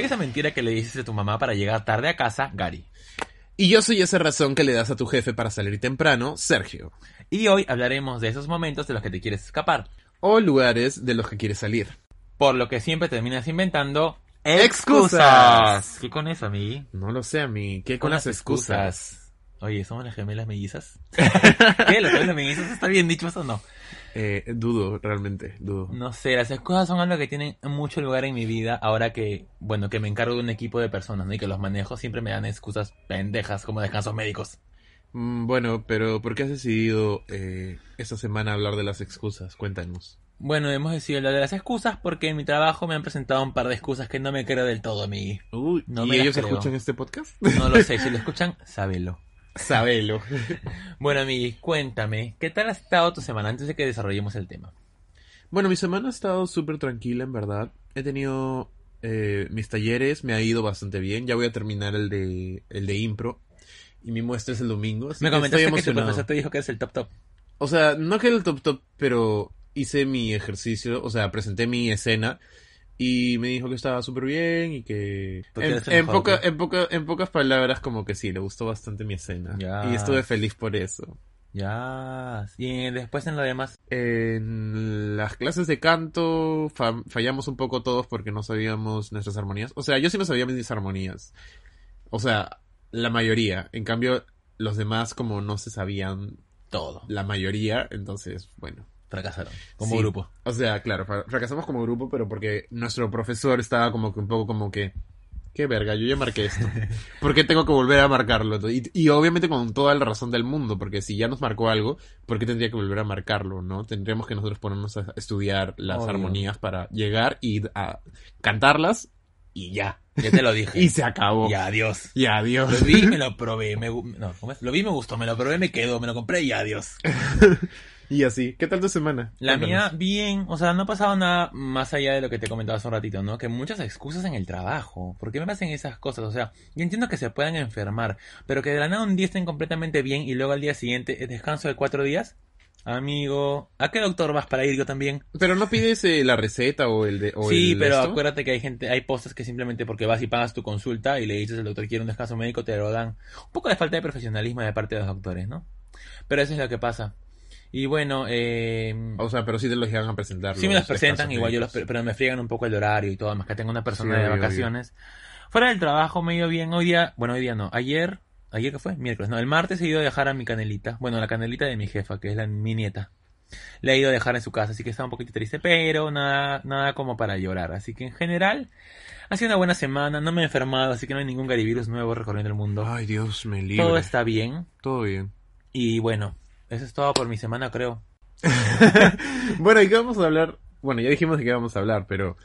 Soy esa mentira que le dices a tu mamá para llegar tarde a casa, Gary. Y yo soy esa razón que le das a tu jefe para salir temprano, Sergio. Y hoy hablaremos de esos momentos de los que te quieres escapar. O lugares de los que quieres salir. Por lo que siempre terminas inventando ¡Excusas! ¿Qué con eso, amigui? No lo sé, a mí. ¿Qué con, las excusas? Oye, ¿somos las gemelas mellizas? ¿Qué? ¿Las gemelas mellizas? ¿Está bien dicho eso o no? Eh, dudo, realmente, dudo. No sé, las excusas son algo que tienen mucho lugar en mi vida ahora que, bueno, que me encargo de un equipo de personas, ¿no? Y que los manejo, siempre me dan excusas pendejas como descansos médicos. Mm, bueno, pero ¿por qué has decidido eh, esta semana hablar de las excusas? Cuéntanos. Bueno, hemos decidido hablar de las excusas porque en mi trabajo me han presentado un par de excusas que no me creo del todo, amigui. Uy, No ¿y ellos creo. escuchan este podcast? No lo sé, si lo escuchan, sábelo. Sabelo. Bueno, amigui, cuéntame, ¿qué tal ha estado tu semana antes de que desarrollemos el tema? Bueno, mi semana ha estado súper tranquila, en verdad. He tenido eh, mis talleres, me ha ido bastante bien. Ya voy a terminar el de, el de impro. Y mi muestra es el domingo. así Me que comentaste estoy que tu emocionado. profesor te dijo que es el top top. O sea, no que el top top, pero hice mi ejercicio, o sea, presenté mi escena y me dijo que estaba súper bien y que en, en, en, poca- en pocas palabras como que sí, le gustó bastante mi escena Ya. y estuve feliz por eso. Ya. Y después en lo demás. En las clases de canto fa- fallamos un poco todos porque no sabíamos nuestras armonías. O sea, yo sí me sabía mis armonías. O sea, la mayoría. En cambio, los demás como no se sabían Todo. la mayoría, entonces, bueno. Fracasaron. Como Sí. grupo. O sea, claro, fra- fracasamos como grupo, pero porque nuestro profesor estaba como que un poco como que, qué verga, yo ya marqué esto. ¿Por qué tengo que volver a marcarlo? Y, y obviamente con toda la razón del mundo, porque si ya nos marcó algo, ¿por qué tendría que volver a marcarlo, no? Tendríamos que nosotros ponernos a estudiar las Obvio. armonías para llegar y a cantarlas y ya. Ya te lo dije. Y se acabó. Y adiós. Y adiós. Lo vi, me lo probé. Me, no, ¿cómo es? Lo vi, me gustó. Me lo probé, me quedó. Me lo compré y adiós. Y así. ¿Qué tal tu semana? La Cuéntanos. mía, bien, o sea, no ha pasado nada más allá de lo que te comentaba hace un ratito, ¿no? Que muchas excusas en el trabajo. ¿Por qué me pasan esas cosas? O sea, yo entiendo que se puedan enfermar, pero que de la nada un día estén completamente bien y luego al día siguiente eh, descanso de cuatro días. Amigo, ¿a qué doctor vas para ir yo también? Pero no pides eh, la receta o el de... o sí, el pero esto? acuérdate que hay gente, hay postas que simplemente porque vas y pagas tu consulta y le dices al doctor quiere un descanso médico, te lo dan. Un poco de falta de profesionalismo de parte de los doctores, ¿no? Pero eso es lo que pasa. Y bueno, eh, O sea, pero sí te los llegan a presentar. Sí me los presentan, igual yo los, pero me friegan un poco el horario y todo, más que tengo una persona Sí, de obvio, obvio. vacaciones. Fuera del trabajo me ha ido bien, hoy día, bueno, hoy día no, ayer, ayer que fue, miércoles, no, el martes he ido a dejar a mi canelita, bueno, la canelita de mi jefa, que es la, mi nieta. Le he ido a dejar en su casa, así que estaba un poquito triste, pero nada, nada como para llorar. Así que en general, ha sido una buena semana, no me he enfermado, así que no hay ningún garivirus nuevo recorriendo el mundo. Ay, Dios me libre. todo está bien, Todo bien. y bueno, eso es todo por mi semana, creo. bueno, ¿y qué vamos a hablar? Bueno, ya dijimos de qué vamos a hablar, pero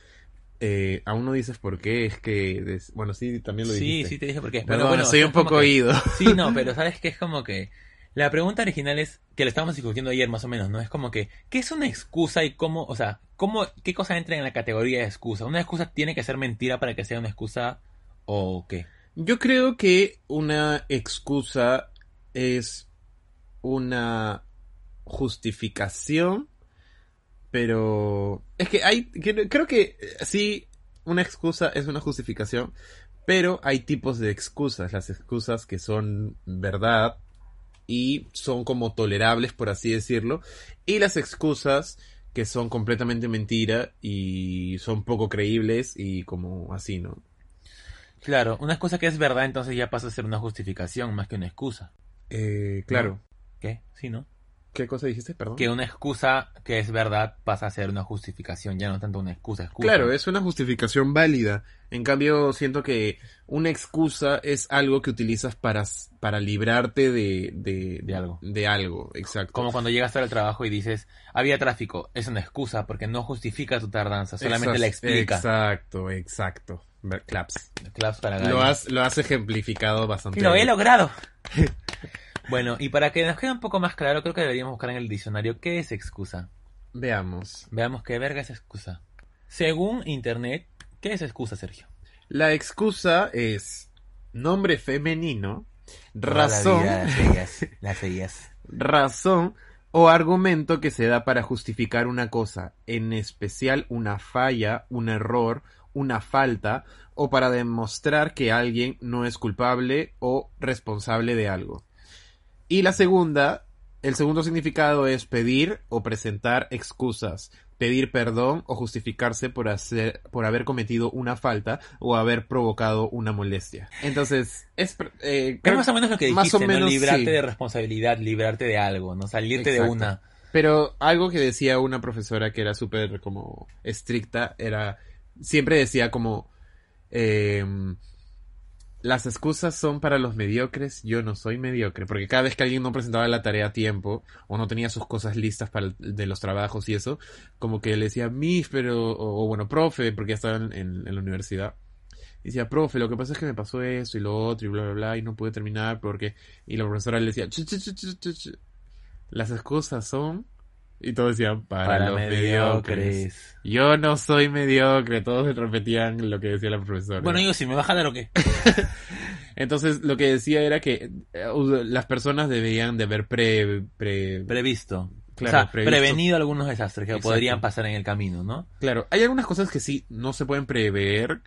eh, aún no dices por qué. Es que, des- bueno, sí, también lo Sí, dijiste. sí te dije por qué. Pero bueno, soy un poco que- oído. Sí, no, pero sabes que es como que la pregunta original es que lo estábamos discutiendo ayer más o menos, ¿no? Es como que ¿qué es una excusa y cómo, o sea, cómo qué cosa entra en la categoría de excusa? ¿Una excusa tiene que ser mentira para que sea una excusa o qué? Yo creo que una excusa es una justificación, pero es que hay, creo que eh, sí, una excusa es una justificación, pero hay tipos de excusas, las excusas que son verdad y son como tolerables, por así decirlo, y las excusas que son completamente mentira y son poco creíbles y como así, ¿no? Claro, una excusa que es verdad entonces ya pasa a ser una justificación más que una excusa. Eh, claro. ¿Qué? Sí, ¿no? ¿Qué cosa dijiste? Perdón. Que una excusa que es verdad pasa a ser una justificación, ya no tanto una excusa, excusa. Claro, es una justificación válida. En cambio, siento que una excusa es algo que utilizas para, para librarte de, de, De algo. De algo, exacto. Como cuando llegas al trabajo y dices, había tráfico, es una excusa porque no justifica tu tardanza, solamente la explica. Exacto, exacto. Claps. Claps para Lo has, lo has ejemplificado bastante. Lo he logrado. bueno, y para que nos quede un poco más claro, creo que deberíamos buscar en el diccionario qué es excusa. Veamos. Veamos qué verga es excusa. Según internet, ¿qué es excusa, Sergio? La excusa es nombre femenino, razón, Las seguías. razón o argumento que se da para justificar una cosa, en especial una falla, un error, una falta, o para demostrar que alguien no es culpable o responsable de algo. Y la segunda, el segundo significado es pedir o presentar excusas, pedir perdón o justificarse por hacer, por haber cometido una falta o haber provocado una molestia. Entonces, es, eh, creo- más o menos lo que más dijiste, o menos, ¿no? Librarte sí. de responsabilidad, librarte de algo, ¿no? Salirte de una. Pero algo que decía una profesora que era súper como estricta era, siempre decía como, em, las excusas son para los mediocres, yo no soy mediocre, porque cada vez que alguien no presentaba la tarea a tiempo o no tenía sus cosas listas para el- de los trabajos y eso, como que le decía, mis, pero, o, bueno, profe, porque ya estaba en, la universidad. Y decía, profe, lo que pasa es que me pasó esto y lo otro y bla, bla, bla, y no pude terminar porque... Y la profesora le decía, "Ch, ch, ch, ch, ch, ch". las excusas son... Y todos decían, para, Para los mediocres. mediocres. Yo no soy mediocre, todos repetían lo que decía la profesora. Bueno, yo si me va a jalar o qué. Entonces lo que decía era que eh, las personas deberían de haber pre... pre- Previsto. Claro, o sea, previsto. prevenido algunos desastres que Exacto. podrían pasar en el camino, ¿no? Claro, hay algunas cosas que sí no se pueden prever,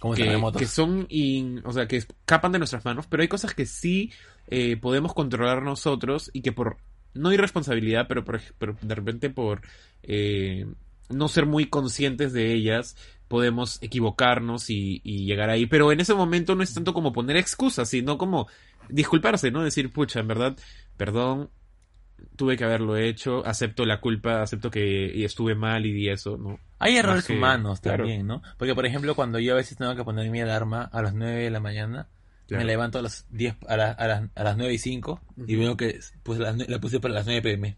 Como que, que son, in- o sea, que escapan de nuestras manos, pero hay cosas que sí eh, podemos controlar nosotros y que por, no irresponsabilidad, pero, por, pero de repente por eh, no ser muy conscientes de ellas, podemos equivocarnos y, y llegar ahí. Pero en ese momento no es tanto como poner excusas, sino como disculparse, ¿no? Decir, pucha, en verdad, perdón, tuve que haberlo hecho, acepto la culpa, acepto que estuve mal y di eso, ¿no? Hay errores que- humanos claro. también, ¿no? Porque, por ejemplo, cuando yo a veces tengo que poner mi alarma a las 9 de la mañana, Claro. me levanto a las 10, a, la- a las, a las 9 y 5 y Ujú. veo que las nue- la puse para las 9 pm.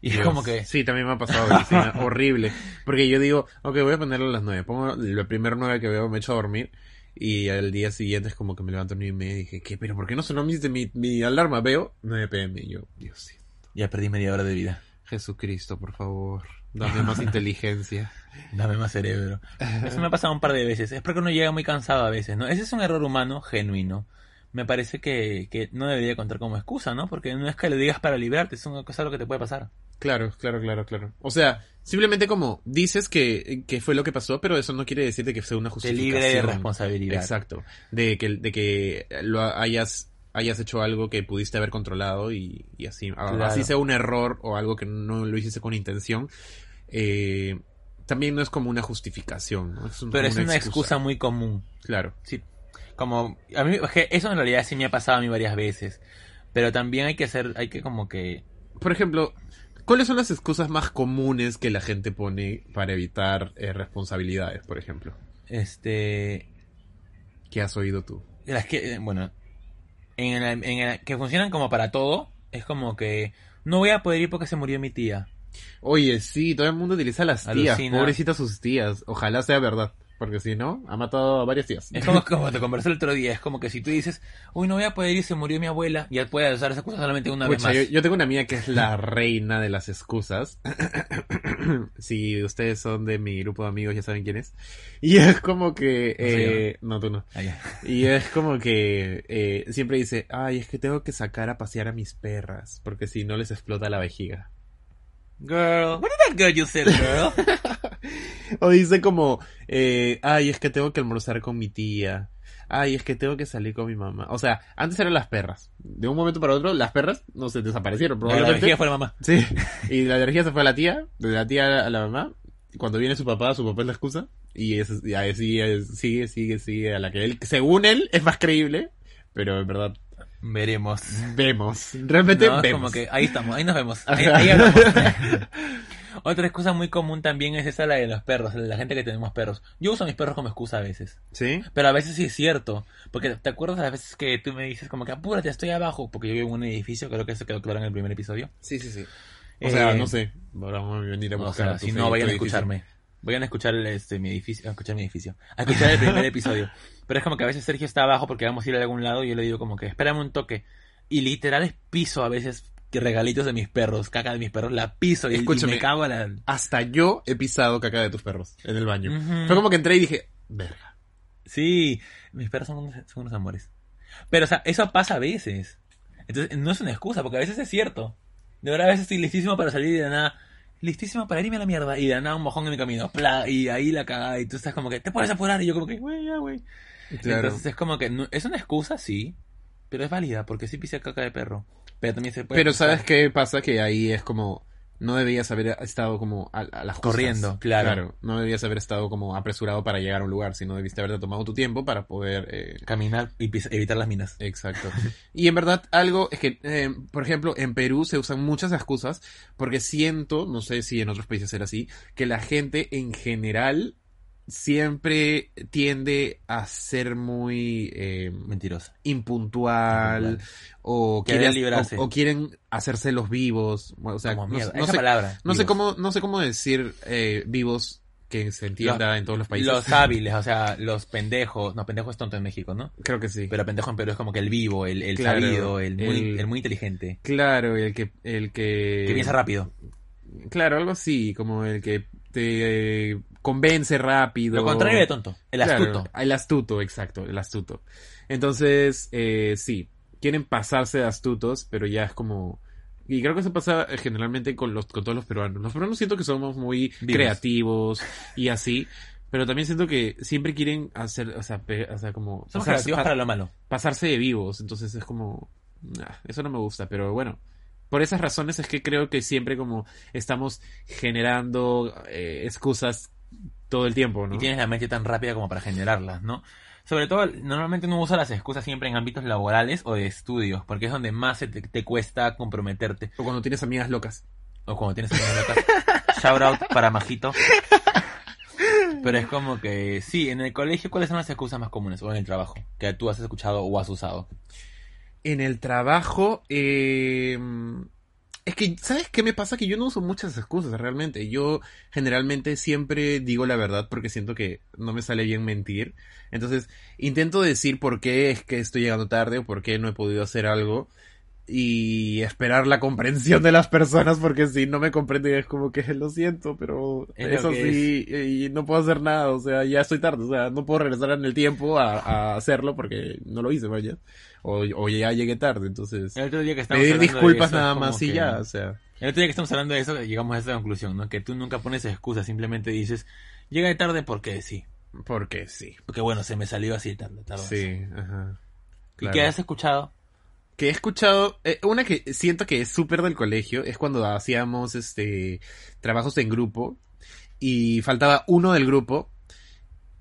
Y es Dios. como que... Sí, también me ha pasado. sí, horrible. Porque yo digo, ok, voy a ponerlo a las nueve. Pongo lo primero nueve que veo, me echo a dormir. Y al día siguiente es como que me levanto a nueve y media y dije, ¿qué? ¿Pero por qué no sonó mi, mi, mi alarma? Veo 9 pm. Y yo, Dios sí. Ya perdí media hora de vida. Jesucristo, por favor. Dame más inteligencia. Dame más cerebro. Eso me ha pasado un par de veces. Es porque uno llega muy cansado a veces, ¿no? Ese es un error humano genuino. Me parece que, que no debería contar como excusa, ¿no? Porque no es que lo digas para librarte, es una cosa lo que te puede pasar. Claro, claro, claro, claro. O sea, simplemente como dices que, que fue lo que pasó, pero eso no quiere decir de que sea una Te justificación. libre de responsabilidad. Exacto. De que, de que lo hayas, hayas hecho algo que pudiste haber controlado y, y así. Claro. Así sea un error o algo que no lo hiciste con intención. eh, también no es como una justificación, ¿no? Es un- Pero es una excusa muy común. Claro. Sí. Como, a mí, eso en realidad sí me ha pasado a mí varias veces. Pero también hay que hacer, hay que como que... Por ejemplo, ¿cuáles son las excusas más comunes que la gente pone para evitar eh, responsabilidades, por ejemplo? Este... ¿Qué has oído tú? Las que, eh, bueno, en el, en el- que funcionan como para todo, es como que no voy a poder ir porque se murió mi tía. Oye, sí, todo el mundo utiliza las tías. Alucina. Pobrecitas sus tías. Ojalá sea verdad. Porque si no, ha matado a varias tías. Es como, como te conversé el otro día, es como que si tú dices, uy, no voy a poder ir, se murió mi abuela, ya puedes usar esa cosa solamente una vez más. yo, yo tengo una amiga que es la reina de las excusas. si ustedes son de mi grupo de amigos, ya saben quién es. Y es como que... No eh, no, tú no. Ah. Y es como que eh, siempre dice, ay, es que tengo que sacar a pasear a mis perras, porque si no les explota la vejiga. Girl, what did that girl you said, girl? O dice como, eh, ay, es que tengo que almorzar con mi tía. Ay, es que tengo que salir con mi mamá. O sea, antes eran las perras. De un momento para otro, las perras no se desaparecieron. la Probablemente. vejiga fue la mamá. Sí. Y la energía se fue a la tía, de la tía a la mamá. Cuando viene su papá, su papá es la excusa. Y, es, y ahí sigue, sigue, sigue, sigue, a la que él, según él, es más creíble. Pero en verdad, Veremos. Vemos. Realmente No, vemos. como que ahí estamos, ahí nos vemos. Ahí, hablamos. Otra excusa muy común también es esa la de los perros, la gente que tenemos perros. Yo uso a mis perros como excusa a veces. ¿Sí? Pero a veces sí es cierto. Porque te acuerdas las veces que tú me dices como que apúrate, estoy abajo. Porque yo vivo en un edificio, creo que eso quedó claro en el primer episodio. Sí, sí, sí. O sea, Eh, no sé. Ahora vamos a venir a O buscar. sea, tu si no, vayan a escucharme. Vayan a escuchar el, este, mi edificio, a escuchar mi edificio. A escuchar el primer episodio. Pero es como que a veces Sergio está abajo porque vamos a ir a algún lado y yo le digo como que espérame un toque. Y literal es piso a veces que regalitos de mis perros, caca de mis perros, la piso y, y me cago a la... Hasta yo he pisado caca de tus perros en el baño. Ujú. Fue como que entré y dije, verga. Sí, mis perros son unos, son unos amores. Pero, o sea, eso pasa a veces. Entonces, no es una excusa, porque a veces es cierto. De verdad, a veces estoy listísimo para salir y de nada. Listísimo para irme a la mierda. Y de nada un mojón en mi camino. Pla, y ahí la cagada. Y tú estás como que, te puedes apurar. Y yo como que, güey, ya, güey. Claro. Entonces es como que, no- es una excusa, sí. Pero es válida, porque sí pisé caca de perro. Pero también se puede. Pero. ¿sabes qué pasa? Que ahí es como... No debías haber estado como a, a las. Corriendo, claro. No debías haber estado como apresurado para llegar a un lugar, sino debiste haberte tomado tu tiempo para poder... eh, Caminar y evitar las minas. Exacto. Y en verdad algo es que, eh, por ejemplo, en Perú se usan muchas excusas porque siento, no sé si en otros países será así, que la gente en general siempre tiende a ser muy eh, Mentirosa. impuntual Impuntual. o, quieren, librarse. o, o quieren hacerse los vivos. O sea, como no, mierda. no Esa sé, palabra. no sé cómo, no sé cómo decir eh, vivos que se entienda en todos los países. Los hábiles, o sea, los pendejos. No, pendejo es tonto en México, ¿no? Creo que sí. Pero pendejo en Perú es como que el vivo, el, el Claro, sabido, el muy, el- el muy inteligente. Claro, el que, el que... Que piensa rápido. Claro, algo así, como el que te convence rápido. Lo contrario de tonto. El Claro, astuto. el astuto, exacto, el astuto. Entonces, eh, sí, quieren pasarse de astutos, pero ya es como... Y creo que eso pasa eh, generalmente con, los, con todos los peruanos. Los peruanos siento que somos muy Vivos. creativos y así, pero también siento que siempre quieren hacer, o sea, pe- o sea como... Somos pasarse- creativos pa- para lo malo. pasarse de vivos, entonces es como, nah, eso no me gusta, pero bueno, por esas razones es que creo que siempre como estamos generando eh, excusas todo el tiempo, ¿no? Y tienes la mente tan rápida como para generarlas, ¿no? Sobre todo, normalmente uno usa las excusas siempre en ámbitos laborales o de estudios, porque es donde más se te, te cuesta comprometerte. O cuando tienes amigas locas. O como tienes amigas locas. Shout out para Majito. Pero es como que, sí, en el colegio, ¿cuáles son las excusas más comunes? O en el trabajo, que tú has escuchado o has usado. En el trabajo, eh, es que, ¿sabes qué me pasa? Que yo no uso muchas excusas realmente. Yo generalmente siempre digo la verdad porque siento que no me sale bien mentir. Entonces, intento decir por qué es que estoy llegando tarde o por qué no he podido hacer algo. Y esperar la comprensión de las personas porque si no me comprenden es como que lo siento, pero Es eso sí, y no puedo hacer nada, o sea, ya estoy tarde, o sea, no puedo regresar en el tiempo a, a hacerlo porque no lo hice, vaya. O, o ya llegué tarde, entonces El otro día que estamos pedir disculpas eso, nada más y que- ya, o sea. El otro día que estamos hablando de eso, llegamos a esa conclusión, ¿no? Que tú nunca pones excusas, simplemente dices, llega de tarde porque sí. Porque sí. Porque bueno, se me salió así tarde. tarde. Sí, ajá. ¿Y qué has escuchado? Que he escuchado, eh, una que siento que es súper del colegio, es cuando hacíamos este trabajos en grupo y faltaba uno del grupo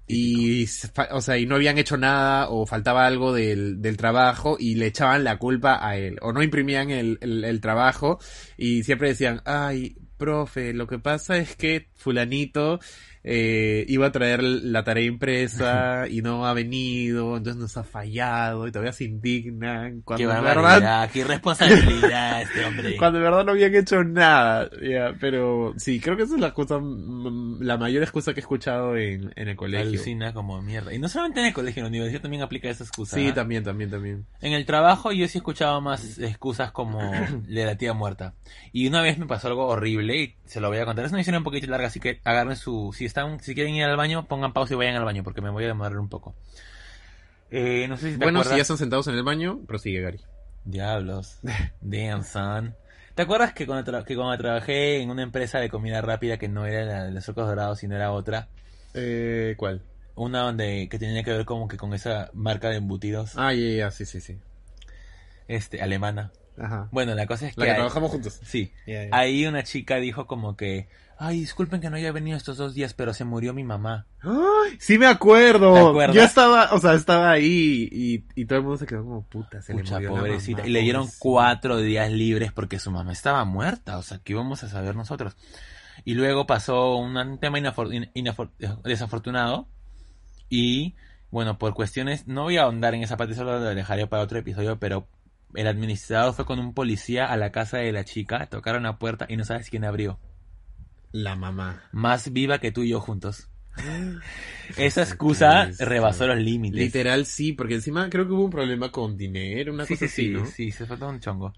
y, o sea, y no habían hecho nada o faltaba algo del, del trabajo y le echaban la culpa a él. O no imprimían el, el, el trabajo y siempre decían, ay, profe, lo que pasa es que fulanito eh, iba a traer la tarea impresa y no ha venido, entonces nos ha fallado y todavía se indignan cuando Qué verdad, qué irresponsabilidad este hombre. cuando en verdad no habían hecho nada, ya, pero sí, creo que esa es la cosa, mm, la mayor excusa que he escuchado en, en el colegio. Alucina como mierda. Y no solamente en el colegio, en la universidad también aplica esa excusa. Sí, ¿ah? también, también, también. En el trabajo yo sí he escuchado más excusas como de la tía muerta. Y una vez me pasó algo horrible y se lo voy a contar. Es una historia un poquito larga, así que agarren su... Si están, si quieren ir al baño, pongan pausa y vayan al baño, porque me voy a demorar un poco. Eh, no sé si te Bueno, si ya están sentados en el baño, prosigue, Gary. Diablos. Damn, son. ¿Te acuerdas que cuando, tra- que cuando trabajé en una empresa de comida rápida que no era la de los Orcos Dorados, sino era otra? Eh, ¿cuál? Una donde que tenía que ver como que con esa marca de embutidos Ah, ya, ya, sí, sí, sí. este alemana. Ajá. Bueno, la cosa es que... La que hay- trabajamos juntos. Sí. Ahí una chica dijo como que... Ay, disculpen que no haya venido estos dos días, pero se murió mi mamá. ¡Ay! Sí me acuerdo. Yo estaba, o sea, estaba ahí y, y todo el mundo se quedó como puta, se Pucha, le murió la pobrecita. mamá, y le dieron pobrecita. cuatro días libres porque su mamá estaba muerta. O sea, ¿qué íbamos a saber nosotros? Y luego pasó un tema inafor- in- inafor- desafortunado. Y, bueno, por cuestiones... No voy a ahondar en esa parte, solo lo dejaré para otro episodio, pero... El administrador fue con un policía a la casa de la chica, tocaron la puerta y no sabes quién abrió. La mamá. Más viva que tú y yo juntos. Esa excusa Cristo. rebasó los límites. Literal sí, porque encima creo que hubo un problema con dinero, una Sí, cosa sí, así, sí, ¿no? sí, se todo un chongo.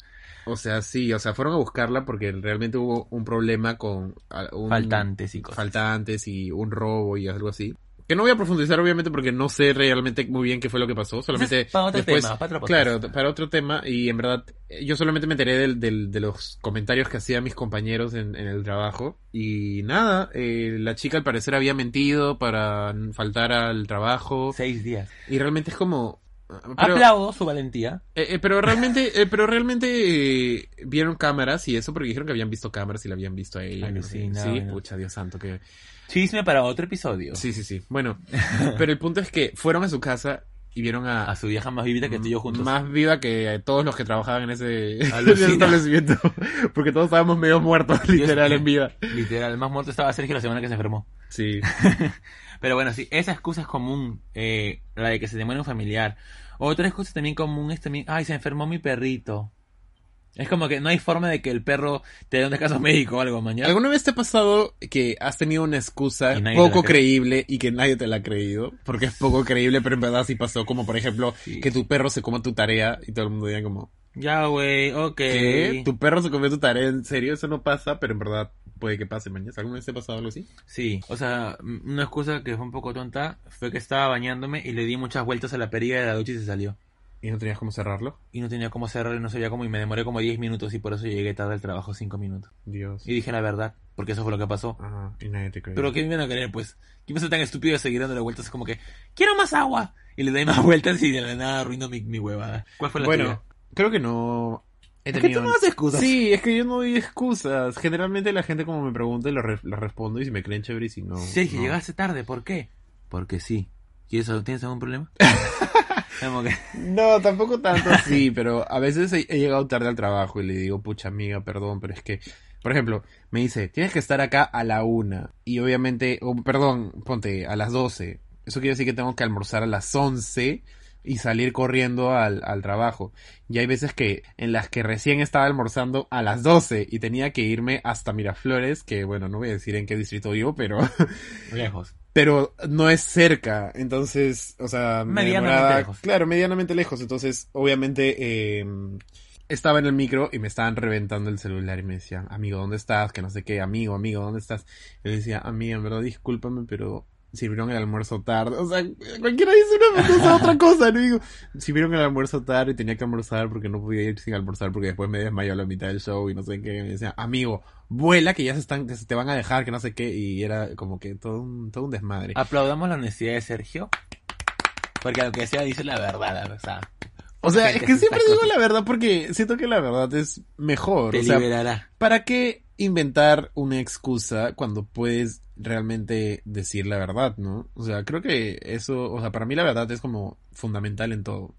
O sea, sí, o sea, fueron a buscarla porque realmente hubo un problema con ah, un- Faltantes y cosas. faltantes y un robo y algo así. Que no voy a profundizar obviamente porque no sé realmente muy bien qué fue lo que pasó, solamente para otro después, tema, para otro claro, para otro tema y en verdad yo solamente me enteré del, del- de los comentarios que hacían mis compañeros en, en el trabajo y nada, eh, la chica al parecer había mentido para faltar al trabajo Seis días. y realmente es como pero- Aplaudo su valentía. eh, eh, pero realmente, eh, pero realmente eh, vieron cámaras y eso porque dijeron que habían visto cámaras y la habían visto a ella. no sé. Alucina, Sí, bueno. pucha, Dios santo, que... Chisme para otro episodio. Sí, sí, sí. Bueno, pero el punto es que fueron a su casa y vieron a... A su vieja más vivita que tú y yo juntos. Más viva que todos los que trabajaban en ese establecimiento. Porque todos estábamos medio muertos, literal, en vida. Literal, el más muerto estaba Sergio la semana que se enfermó. Sí. Pero bueno, sí, esa excusa es común. eh, la de que se te muere un familiar. Otra excusa también común es también, ay, se enfermó mi perrito. Es como que no hay forma de que el perro te dé un descanso médico o algo, mañana. ¿Alguna vez te ha pasado que has tenido una excusa poco creíble y que nadie te la ha creído? Porque es poco creíble, pero en verdad sí pasó. Como por ejemplo, Sí. que tu perro se coma tu tarea y todo el mundo diga como, Ya, güey, ok. ¿qué? ¿Tu perro se comió tu tarea? ¿En serio? Eso no pasa, pero en verdad puede que pase mañana. ¿Alguna vez te ha pasado algo así? Sí, o sea, una excusa que fue un poco tonta fue que estaba bañándome y le di muchas vueltas a la perilla de la ducha y se salió. ¿Y no tenías cómo cerrarlo? Y no tenía cómo cerrar y no sabía cómo y me demoré como 10 minutos y por eso llegué tarde al trabajo 5 minutos. Dios. Y dije la verdad, porque eso fue lo que pasó. Ajá, y nadie te cree. Pero ¿qué me iban a querer, pues? ¿Quién va a ser tan estúpido de seguir dándole vueltas? como que, quiero más agua. Y le doy más vueltas y de la nada arruino mi, mi huevada. ¿Cuál fue la Bueno, tuya? creo que no... He Es que tenido... tú no das excusas. Sí, es que yo no doy excusas. Generalmente la gente como me pregunta, lo, re- lo respondo y si me creen chévere y si no... Sergio, no. llegaste tarde, ¿por qué? Porque sí. ¿Quieres, ¿Tienes algún problema? No, tampoco tanto así, pero a veces he, llegado tarde al trabajo y le digo, pucha amiga, perdón, pero es que, por ejemplo, me dice, tienes que estar acá a la una. Y obviamente, o, perdón, ponte, a las doce. Eso quiere decir que tengo que almorzar a las once y salir corriendo al, al trabajo. Y hay veces que, en las que recién estaba almorzando a las doce y tenía que irme hasta Miraflores, que bueno, no voy a decir en qué distrito vivo, pero... Lejos. pero no es cerca, entonces, o sea, me Medianamente demoraba- lejos. Claro, medianamente lejos, entonces, obviamente, eh, estaba en el micro y me estaban reventando el celular y me decían, amigo, ¿dónde estás? Que no sé qué, amigo, amigo, ¿dónde estás? Y le decía, amiga, en verdad, discúlpame, pero sirvieron el almuerzo tarde, o sea, cualquiera dice una cosa, otra cosa, no digo, sirvieron el almuerzo tarde y tenía que almorzar porque no podía ir sin almorzar porque después me desmayó a la mitad del show y no sé qué, y me decía, amigo, vuela que ya se están, que se te van a dejar, que no sé qué, y era como que todo un, todo un desmadre. Aplaudamos la honestidad de Sergio. Porque lo que decía dice la verdad, o sea, O sea, es que siempre digo la verdad porque siento que la verdad es mejor. te o sea, liberará. ¿para qué inventar una excusa cuando puedes realmente decir la verdad, no? O sea, creo que eso, o sea, para mí la verdad es como fundamental en todo.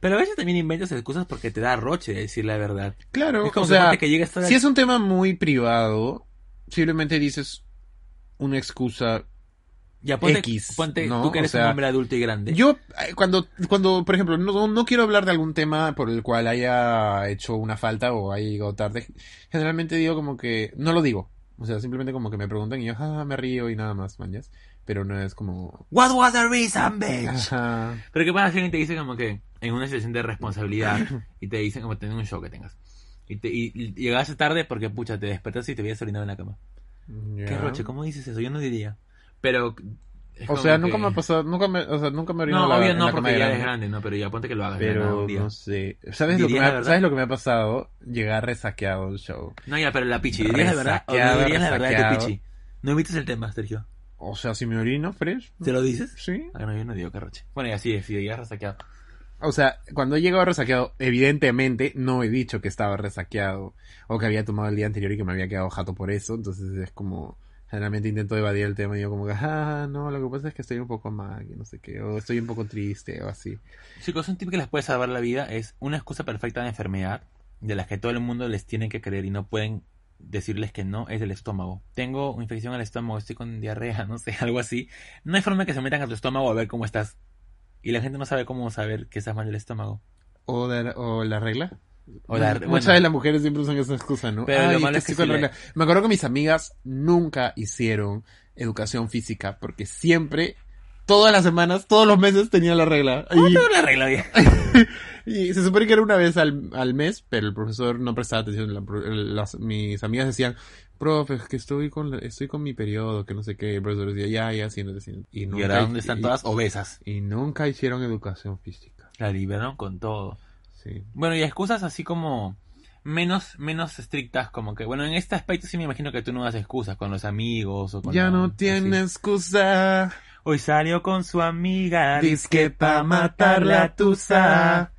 Pero a veces también inventas excusas porque te da roche decir la verdad. Claro, Es como o sea, que llegas si es un tema muy privado, simplemente dices una excusa Ya ponte, X, ponte ¿no? tú que O eres sea, un hombre adulto y grande. Yo, eh, cuando, cuando, por ejemplo, no, no quiero hablar de algún tema por el cual haya hecho una falta o haya llegado tarde, generalmente digo como que, no lo digo. O sea, simplemente como que me preguntan y yo, ah, me río y nada más, mañas. Pero no es como... What was the reason, bitch? Ajá. Pero qué pasa si alguien te dice como que en una situación de responsabilidad y te dicen como tener un show que tengas. Y, te, y, y llegaste tarde porque pucha, te despertaste y te habías orinado en la cama. Ya. Qué roche, ¿cómo dices eso? Yo no diría. Pero... es O sea, que- nunca me ha pasado, nunca me, o sea, nunca me he orinado No, la- obvio no, la porque ya grande. eres grande, ¿no? Pero ya ponte que lo hagas Pero un día. no sé. ¿Sabes lo, que ¿Dirías me ha? ¿Sabes lo que me ha pasado? Llegar resaqueado al show. No, ya, pero la pichi, ¿dirías la verdad? ¿O Resaqueado, dirías la verdad de tu pichi? No emites el tema, Sergio. O sea, si me orino, fresh. ¿Se lo dices? Sí. Ah, no, yo no digo que roche. Bueno, y así es, si llegas resaqueado. o sea, cuando he llegado resaqueado, evidentemente no he dicho que estaba resaqueado o que había tomado el día anterior y que me había quedado jato por eso, entonces es como, generalmente intento evadir el tema y yo como que, ah, no, lo que pasa es que estoy un poco mal, y no sé qué, o estoy un poco triste o así. Chicos, un tip que les puede salvar la vida es una excusa perfecta de enfermedad de las que todo el mundo les tiene que creer y no pueden decirles que no es el estómago. Tengo una infección al estómago, estoy con diarrea, no sé, algo así. No hay forma que se metan a tu estómago a ver cómo estás. Y la gente no sabe cómo saber que estás mal del estómago. O, de- o la regla. O la- Muchas de las mujeres siempre usan esa excusa, ¿no? Pero lo malo es que sí. Me acuerdo que mis amigas nunca hicieron educación física porque siempre, todas las semanas, todos los meses tenían la regla. ¿Cómo Y- tengo la regla bien? Y se supone que era una vez al, al mes, pero el profesor no prestaba atención. La las- mis amigas decían, profe, es que estoy con, la- estoy con mi periodo, que no sé qué. El profesor decía, ya, ya, siéntate, siéntate. Y, ¿Y nunca, ahora dónde están y- todas obesas? Y nunca hicieron educación física. La liberaron con todo. Sí. Bueno, y excusas así como menos menos estrictas, como que, bueno, en este aspecto sí me imagino que tú no das excusas con los amigos o con Ya la- no así. tiene excusa. Hoy salió con su amiga, Disque pa' matar la tusa.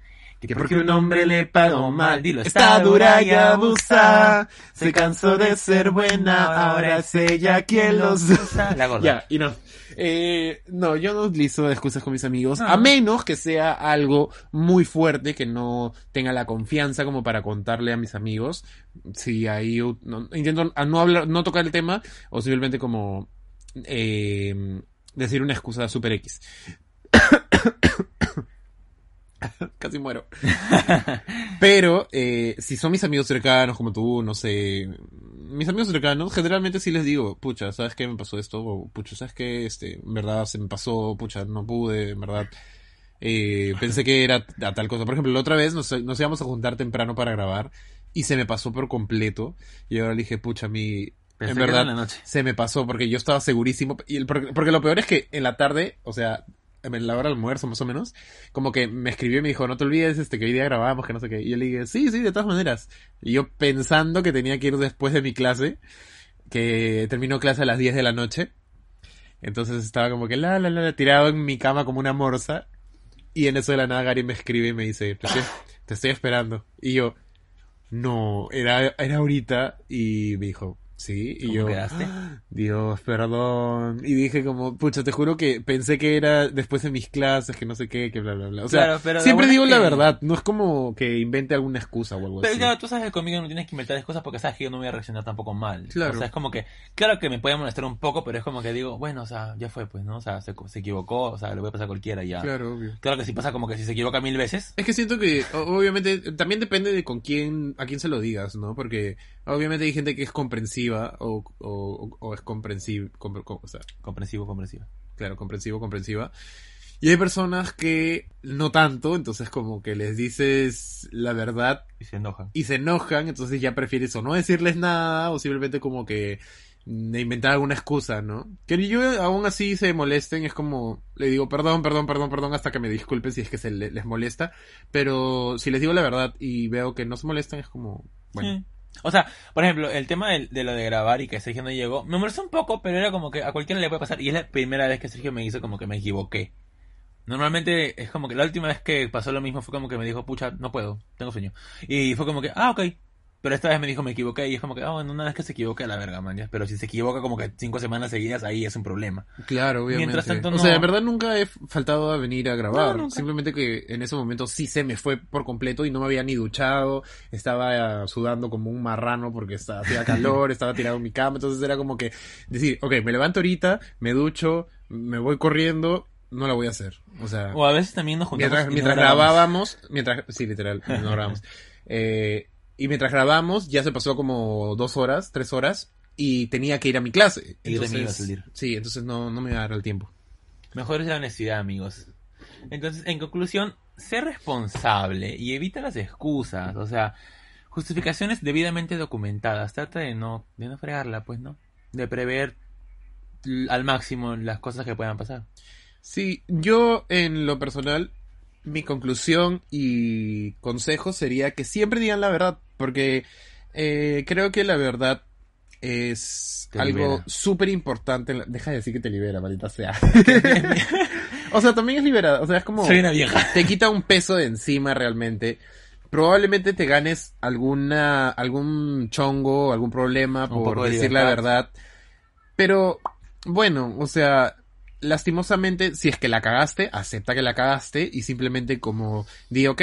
Que porque un hombre le pagó mal, Dilo, está dura y abusa. Se cansó de ser buena, ahora es ella quien los usa. La gorda. Ya, y no. Eh, no, yo no utilizo excusas con mis amigos, No. a menos que sea algo muy fuerte, que no tenga la confianza como para contarle a mis amigos. Si ahí no- intento a no hablar, no tocar el tema, o simplemente como eh, decir una excusa super X. Casi muero. Pero eh, si son mis amigos cercanos, como tú, no sé, mis amigos cercanos, generalmente sí les digo, pucha, ¿sabes qué me pasó esto? O pucha, ¿sabes qué? Este, en verdad se me pasó, pucha, no pude, en verdad. Eh, pensé que era a tal cosa. Por ejemplo, la otra vez nos, nos íbamos a juntar temprano para grabar y se me pasó por completo. Y ahora le dije, pucha, mi, Pensé en verdad, en la noche. se me pasó porque yo estaba segurísimo. Y el- porque, porque lo peor es que en la tarde, o sea, en la hora del almuerzo más o menos, como que me escribió y me dijo, no te olvides este que hoy día grabamos, que no sé qué. Y yo le dije, sí, sí, de todas maneras. Y yo pensando que tenía que ir después de mi clase, que terminó clase a las 10 de la noche. Entonces estaba como que la, la, la, tirado en mi cama como una morsa. Y en eso de la nada Gary me escribe y me dice, te estoy, te estoy esperando. Y yo, no, era, era ahorita. Y me dijo, sí. Y ¿Cómo yo, quedaste? Dios, perdón. Y dije como, pucha, te juro que pensé que era después de mis clases, que no sé qué, que bla, bla, bla. O sea, pero siempre digo la que- verdad. No es como que invente alguna excusa o algo Pero así. claro, tú sabes que conmigo no tienes que inventar excusas porque sabes que yo no voy a reaccionar tampoco mal. Claro. O sea, es como que, claro que me puede molestar un poco, pero es como que digo, bueno, o sea, ya fue, pues, ¿no? O sea, se, se equivocó, o sea, le voy a pasar a cualquiera ya. Claro, obvio. Claro que si pasa como que si se equivoca mil veces, Es que siento que, obviamente, también depende de con quién, a quién se lo digas, ¿no? Porque, obviamente hay gente que es comprensiva o, o, o es comprensiva, o sea, comprensivo, comprensivo. claro, comprensivo, comprensiva. Y hay personas que no tanto, entonces como que les dices la verdad Y se enojan. y se enojan, entonces ya prefieres o no decirles nada o simplemente como que mm, inventar alguna excusa, ¿no? Que yo aún así se molesten, es como, le digo perdón, perdón, perdón, perdón, hasta que me disculpen si es que se le- les molesta, pero si les digo la verdad y veo que no se molestan, es como, bueno, Sí. O sea, por ejemplo, el tema de, lo de grabar y que Sergio no llegó, me molestó un poco, pero era como que a cualquiera le puede pasar. Y es la primera vez que Sergio me hizo como que me equivoqué. Normalmente es como que la última vez que pasó lo mismo fue como que me dijo, pucha, no puedo, tengo sueño. Y fue como que, ah, ok. Pero esta vez me dijo, me equivoqué. Y es como que, ah, bueno, una vez que se equivoque a la verga, man. Pero si se equivoca como que cinco semanas seguidas, ahí es un problema. Claro, obviamente. Mientras tanto, O no. sea, en verdad nunca he faltado a venir a grabar. No. Simplemente que en ese momento sí se me fue por completo y no me había ni duchado. Estaba eh, sudando como un marrano porque estaba, hacía calor, estaba tirado en mi cama. Entonces era como que decir, ok, me levanto ahorita, me ducho, me voy corriendo, no la voy a hacer. O sea, O a veces también nos juntamos. mientras, no mientras grabábamos, mientras, sí, literal, no grabamos. Eh, y mientras grabamos, ya se pasó como dos horas, tres horas, y tenía que ir a mi clase. Y yo también iba a Entonces, salir. Sí, entonces no, no me iba a dar el tiempo. Mejor es la honestidad, amigos. Entonces, en conclusión, sé responsable y evita las excusas, o sea, justificaciones debidamente documentadas. Trata de no, de no fregarla, pues, ¿no? De prever al máximo las cosas que puedan pasar. Sí, yo en lo personal, mi conclusión y consejo sería que siempre digan la verdad, porque eh, creo que la verdad es Te algo súper importante. la- Deja de decir que te libera, maldita sea. O sea, también es liberada. O sea, es como. Soy una vieja. Te quita un peso de encima realmente. Probablemente te ganes alguna, algún chongo, algún problema Un por de decir la verdad. Pero, bueno, o sea, lastimosamente, si es que la cagaste, acepta que la cagaste y simplemente como di, ok,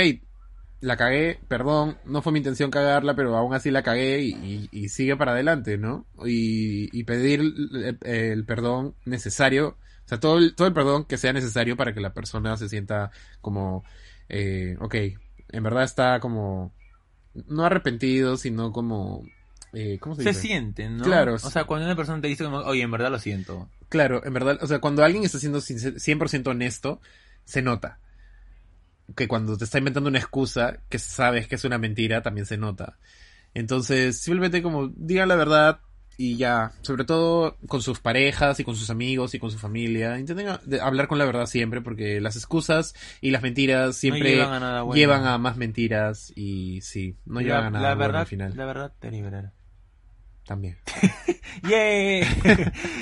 la cagué, perdón, no fue mi intención cagarla, pero aún así la cagué y, y- y sigue para adelante, ¿no? Y, y pedir el, el perdón necesario, o sea, todo el, todo el perdón que sea necesario para que la persona se sienta como, eh, ok, en verdad está como, no arrepentido, sino como, eh, ¿cómo se Se dice? siente, ¿no? Claro. O sea, cuando una persona te dice como, oye, en verdad lo siento. Claro, en verdad, o sea, cuando alguien está siendo sincer- 100% honesto, se nota. Que cuando te está inventando una excusa, que sabes que es una mentira, también se nota. Entonces, simplemente como digan la verdad y ya, sobre todo con sus parejas y con sus amigos y con su familia, intenten hablar con la verdad siempre, porque las excusas y las mentiras siempre llevan a nada bueno. llevan a más mentiras y sí, no llevan a nada la bueno verdad, al final. La verdad te liberará. También. ¡Yay!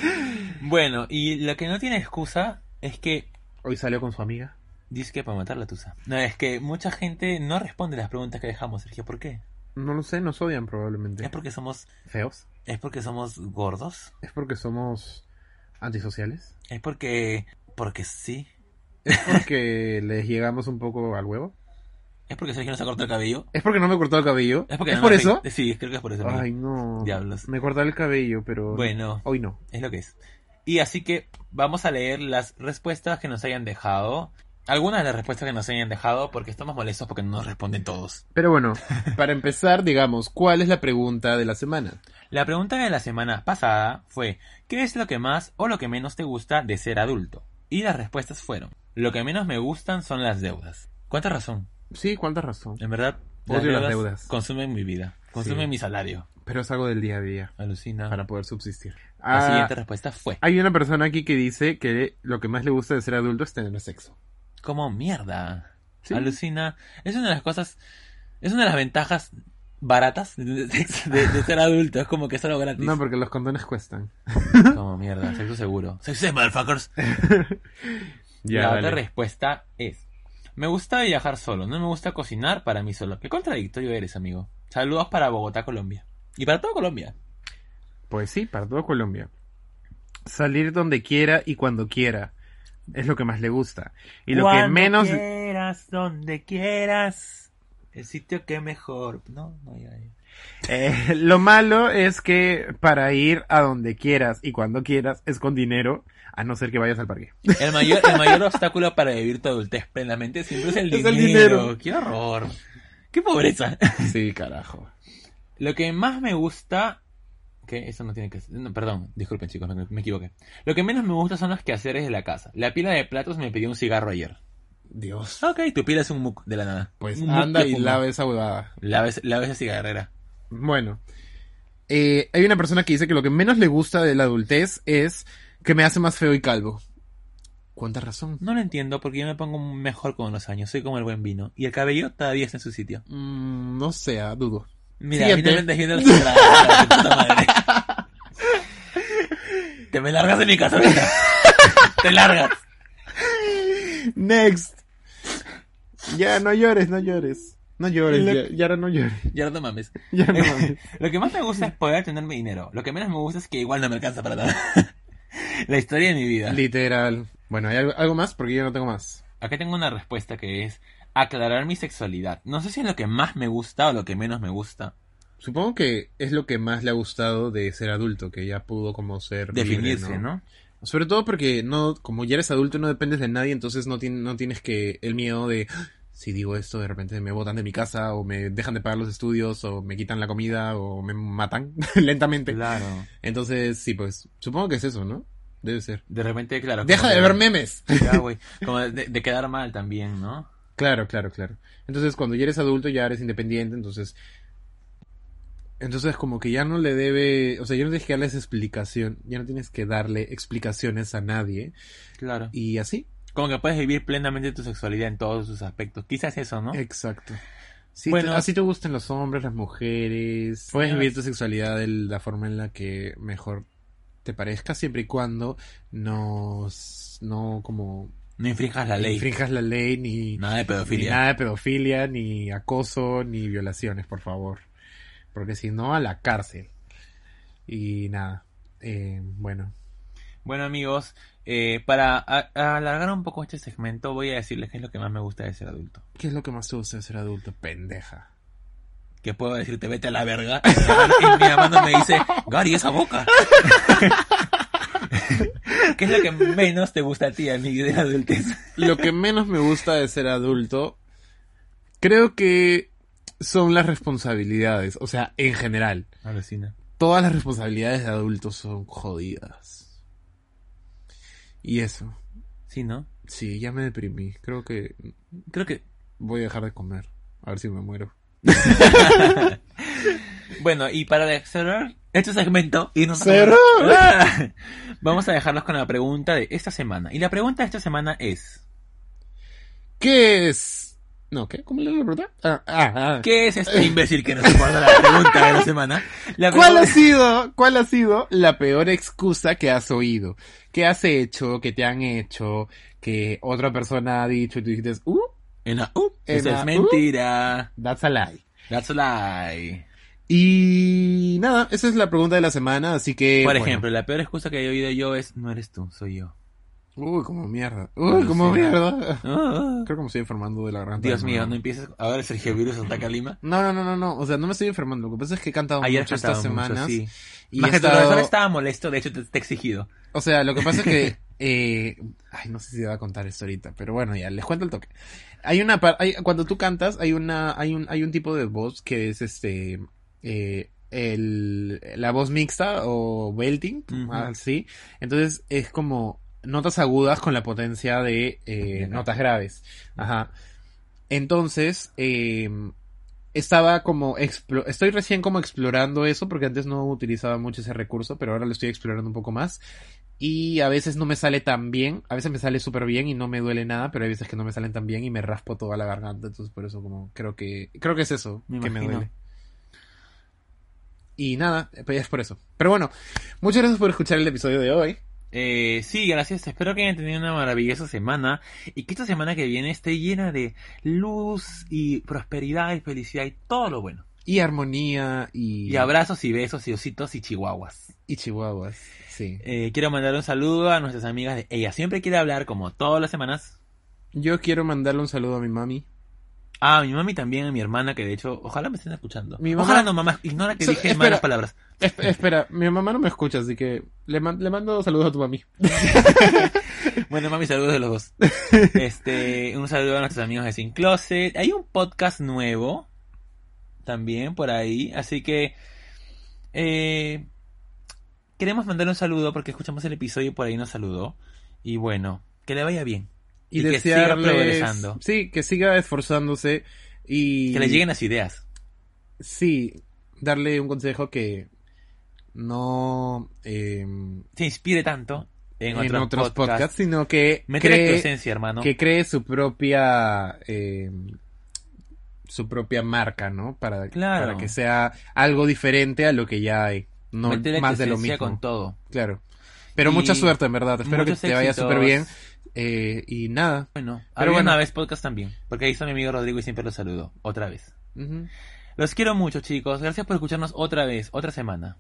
bueno, y lo que no tiene excusa es que Hoy salió con su amiga. Dice que para matar la tusa. No, es que mucha gente no responde las preguntas que dejamos, Sergio. ¿Por qué? No lo sé, nos odian probablemente. ¿Es porque somos Feos. es porque somos gordos? ¿Es porque somos antisociales? ¿Es porque porque sí? ¿Es porque les llegamos un poco al huevo? ¿Es porque Sergio no se cortó el cabello? ¿Es porque no me cortó el cabello? ¿Es porque ¿Es no por me eso? Sí, creo que es por eso. Ay, no. Diablos. Me corté el cabello, pero... Bueno, Hoy no. es lo que es. Y así que vamos a leer las respuestas que nos hayan dejado. Algunas de las respuestas que nos hayan dejado porque estamos molestos porque no nos responden todos. Pero bueno, para empezar, digamos, ¿cuál es la pregunta de la semana? La pregunta de la semana pasada fue ¿qué es lo que más o lo que menos te gusta de ser adulto? Y las respuestas fueron lo que menos me gustan son las deudas. ¿Cuánta razón? Sí, cuánta razón. En verdad, Odio las deudas. consumen mi vida, consumen Sí. mi salario. Pero es algo del día a día, Alucina. para poder subsistir. La Ah, siguiente respuesta fue hay una persona aquí que dice que lo que más le gusta de ser adulto es tener sexo. Como mierda. Sí. Alucina. Es una de las cosas, es una de las ventajas baratas de, de- de ser adulto. Es como que es algo gratis. No, porque los condones cuestan. Como mierda, sexo seguro. Sexo motherfuckers. Ya, la dale. otra respuesta es: Me gusta viajar solo, no me gusta cocinar para mí solo. Qué contradictorio eres, amigo. Saludos para Bogotá, Colombia. Y para toda Colombia. Pues sí, para todo Colombia. Salir donde quiera y cuando quiera. Es lo que más le gusta. Y lo que menos... quieras, donde quieras. El sitio que mejor. No, no, ya, ya. Eh, lo malo es que para ir a donde quieras y cuando quieras es con dinero, a no ser que vayas al parque. El mayor, el mayor obstáculo para vivir tu adultez plenamente siempre es el Es dinero. el dinero. ¡Qué horror! ¡Qué pobreza! Sí, carajo. Lo que más me gusta... Que eso no tiene que ser... no, perdón, disculpen chicos, me, me equivoqué. Lo que menos me gusta son los quehaceres de la casa. La pila de platos me pidió un cigarro ayer. Dios. Ok, tu pila es un muc de la nada. Pues Un anda y lava esa huevada. Laves, laves esa cigarrera. Bueno. Eh, hay una persona que dice que lo que menos le gusta de la adultez es que me hace más feo y calvo. ¿Cuánta razón? No lo entiendo porque yo me pongo mejor con los años. Soy como el buen vino. Y el cabello todavía está en su sitio. Mm, no sé, ah, dudo. Mira, finalmente cigarra, puta madre. Te me largas de mi casa ahorita. Te largas. Next. Ya, no llores, no llores. No llores, Lo- ya, ya no llores. Ya no mames. Ya no mames. Lo que más me gusta es poder tener mi dinero. Lo que menos me gusta es que igual no me alcanza para nada. La historia de mi vida. Literal. Bueno, ¿hay algo, algo más? Porque yo no tengo más. Acá tengo una respuesta que es aclarar mi sexualidad. No sé si es lo que más me gusta o lo que menos me gusta. Supongo que es lo que más le ha gustado de ser adulto, que ya pudo como ser libre, Definirse, ¿no? Sobre todo porque no, como ya eres adulto no dependes de nadie, entonces no, no tienes que el miedo de "Ah, si digo esto de repente me botan de mi casa o me dejan de pagar los estudios o me quitan la comida o me matan lentamente. Claro. Entonces sí, pues supongo que es eso, ¿no? Debe ser. De repente, claro. Deja de ver memes. Ya, güey. Como de, de quedar mal también, ¿no? Claro, claro, claro. Entonces, cuando ya eres adulto, ya eres independiente, entonces... Entonces, como que ya no le debe... O sea, ya no tienes que darles explicación, ya no tienes que darle explicaciones a nadie. Claro. Y así. Como que puedes vivir plenamente tu sexualidad en todos sus aspectos. Quizás eso, ¿no? Exacto. Sí, Bueno. te- así te gustan los hombres, las mujeres. Puedes vivir tu sexualidad de la forma en la que mejor te parezca, siempre y cuando no... No como... No infrinjas la ni ley. infrinjas la ley, ni, Nada de ni pedofilia. nada de pedofilia, ni acoso, ni violaciones, por favor. Porque si no, a la cárcel. Y nada, eh, bueno. Bueno amigos, eh, para alargar un poco este segmento voy a decirles qué es lo que más me gusta de ser adulto. ¿Qué es lo que más te gusta de ser adulto? Pendeja. Que puedo decirte vete a la verga y mi mamá- y mi mamá no me dice, Gary, esa boca. ¿Qué es lo que menos te gusta a ti, amigo, de la adultez? Lo que menos me gusta de ser adulto, creo que son las responsabilidades. O sea, en general. Alucina. Todas las responsabilidades de adultos son jodidas. Y eso. Sí, ¿no? Sí, ya me deprimí. Creo que Creo que voy a dejar de comer. A ver si me muero. Bueno, y para cerrar este segmento y nos vamos a dejarlos con la pregunta de esta semana. Y la pregunta de esta semana es, ¿Qué es? No, ¿qué? ¿Cómo le la pregunta? Ah, ah, ah. ¿qué es este imbécil que nos responde la pregunta de la semana? La ¿Cuál ha sido, cuál ha sido la peor excusa que has oído? ¿Qué has hecho? ¿Qué te han hecho? ¿Que otra persona ha dicho y tú dijiste, uh, En la- uh, En eso la- es mentira. that's a lie? That's a lie. Y nada, esa es la pregunta de la semana, así que... Por bueno. ejemplo, la peor excusa que he oído yo es, no eres tú, soy yo. Uy, como mierda. Uy, como mierda. Ah, Creo que me estoy enfermando de la garganta. Dios mío, no empieces. Ahora Sergio Virus ataca a Lima. No, no, no, no, no. O sea, no me estoy enfermando. Lo que pasa es que he cantado Ayer mucho estas mucho, semanas. sí. Y Más he que estado- estaba molesto, de hecho te, te he exigido. O sea, lo que pasa es que... eh, Ay, no sé si te va a contar esto ahorita, pero bueno, ya, les cuento el toque. Hay una par- hay, cuando tú cantas, hay una, hay un, hay un tipo de voz que es este, eh, el, la voz mixta o belting, así. Entonces es como notas agudas con la potencia de eh, notas graves. Ajá. Entonces, eh, estaba como, estoy recién como explorando eso porque antes no utilizaba mucho ese recurso, pero ahora lo estoy explorando un poco más. Y a veces no me sale tan bien, a veces me sale súper bien y no me duele nada, pero hay veces que no me salen tan bien y me raspo toda la garganta, entonces por eso como creo que creo que es eso Me que me duele. Y nada, pues es por eso. Pero bueno, muchas gracias por escuchar el episodio de hoy. Eh, sí, gracias. Espero que hayan tenido una maravillosa semana y que esta semana que viene esté llena de luz y prosperidad y felicidad y todo lo bueno. Y armonía y, Y abrazos y besos y ositos y chihuahuas. y chihuahuas. Sí. Eh, quiero mandar un saludo a nuestras amigas de Ella Siempre Quiere Hablar, como todas las semanas. Yo quiero mandarle un saludo a mi mami. Ah, mi mami también, a mi hermana, que de hecho, ojalá me estén escuchando. Mi mamá- Ojalá no, mamá, ignora que So- dije espera. malas palabras. Es- espera, mi mamá no me escucha, así que le, man- le mando saludos a tu mami. Bueno, mami, saludos de los dos. Este, un saludo a nuestros amigos de Sin Closet. Hay un podcast nuevo también por ahí, así que eh, queremos mandar un saludo porque escuchamos el episodio y por ahí nos saludó. Y bueno, que le vaya bien. Y, Y que siga progresando. Sí, que siga esforzándose y... Que le lleguen las ideas. Sí, darle un consejo que no eh, Se inspire tanto en, en otros, otros podcasts, sino que tu cree, esencia, hermano. que cree su propia eh, su propia marca, ¿no? Para, Claro. para que sea algo diferente a lo que ya hay, no Métele tu más de lo mismo. con todo. Claro. Pero Y mucha suerte, en verdad. Espero que te vaya súper bien. Eh, y nada. Bueno, Pero bueno. una vez podcast también, porque ahí está mi amigo Rodrigo y siempre lo saludo. Otra vez. Los quiero mucho, chicos. Gracias por escucharnos otra vez, otra semana.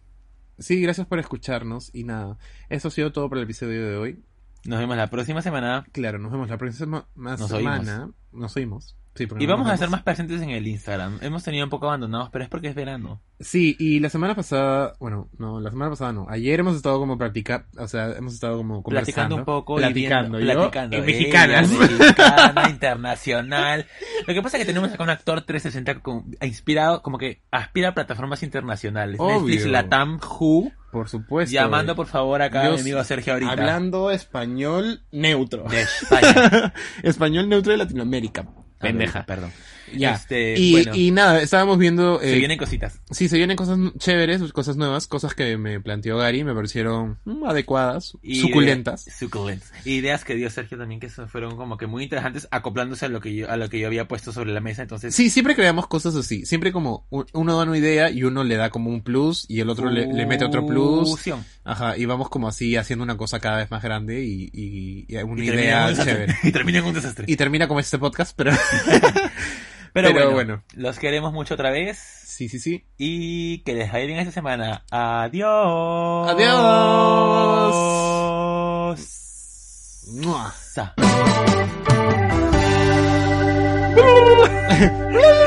Sí, gracias por escucharnos. Y nada, eso ha sido todo por el episodio de hoy. Nos vemos la próxima semana. Claro, nos vemos la próxima más Nos semana. Nos oímos. Sí, Y vamos a ser más presentes en el Instagram. Hemos tenido un poco abandonados, pero es porque es verano. Sí, y la semana pasada, bueno, no, la semana pasada no. Ayer hemos estado como practicando, o sea, hemos estado como conversando. Platicando un poco. y Platicando, viendo- yo, platicando. en Ella, mexicanas. mexicana, internacional. Lo que pasa es que tenemos acá un actor 360 con- inspirado, como que aspira a plataformas internacionales. Obvio. Netflix, Latam, Who. Por supuesto. Llamando por favor acá a mi amigo Sergio ahorita. Hablando español neutro. De España. español neutro de Latinoamérica. Pendeja. Perdón. Ya. Este, y, bueno, y nada, estábamos viendo... se eh, vienen cositas. Sí, se vienen cosas chéveres, cosas nuevas, cosas que me planteó Gary, me parecieron mm, adecuadas, Y suculentas. de- suculentas. Ideas que dio Sergio también que fueron como que muy interesantes, acoplándose a lo que yo, a lo que yo había puesto sobre la mesa. Entonces, Sí, siempre creamos cosas así. Siempre como uno da una idea y uno le da como un plus y el otro le, le mete otro plus. fusión. Ajá, y vamos como así haciendo una cosa cada vez más grande y, y- y una Y idea chévere. Y termina en un desastre. Y termina como este podcast, pero Pero, pero bueno, bueno. los queremos mucho otra vez. sí, sí, sí. Y que les vaya bien esta semana. Adiós. Adiós. Mua.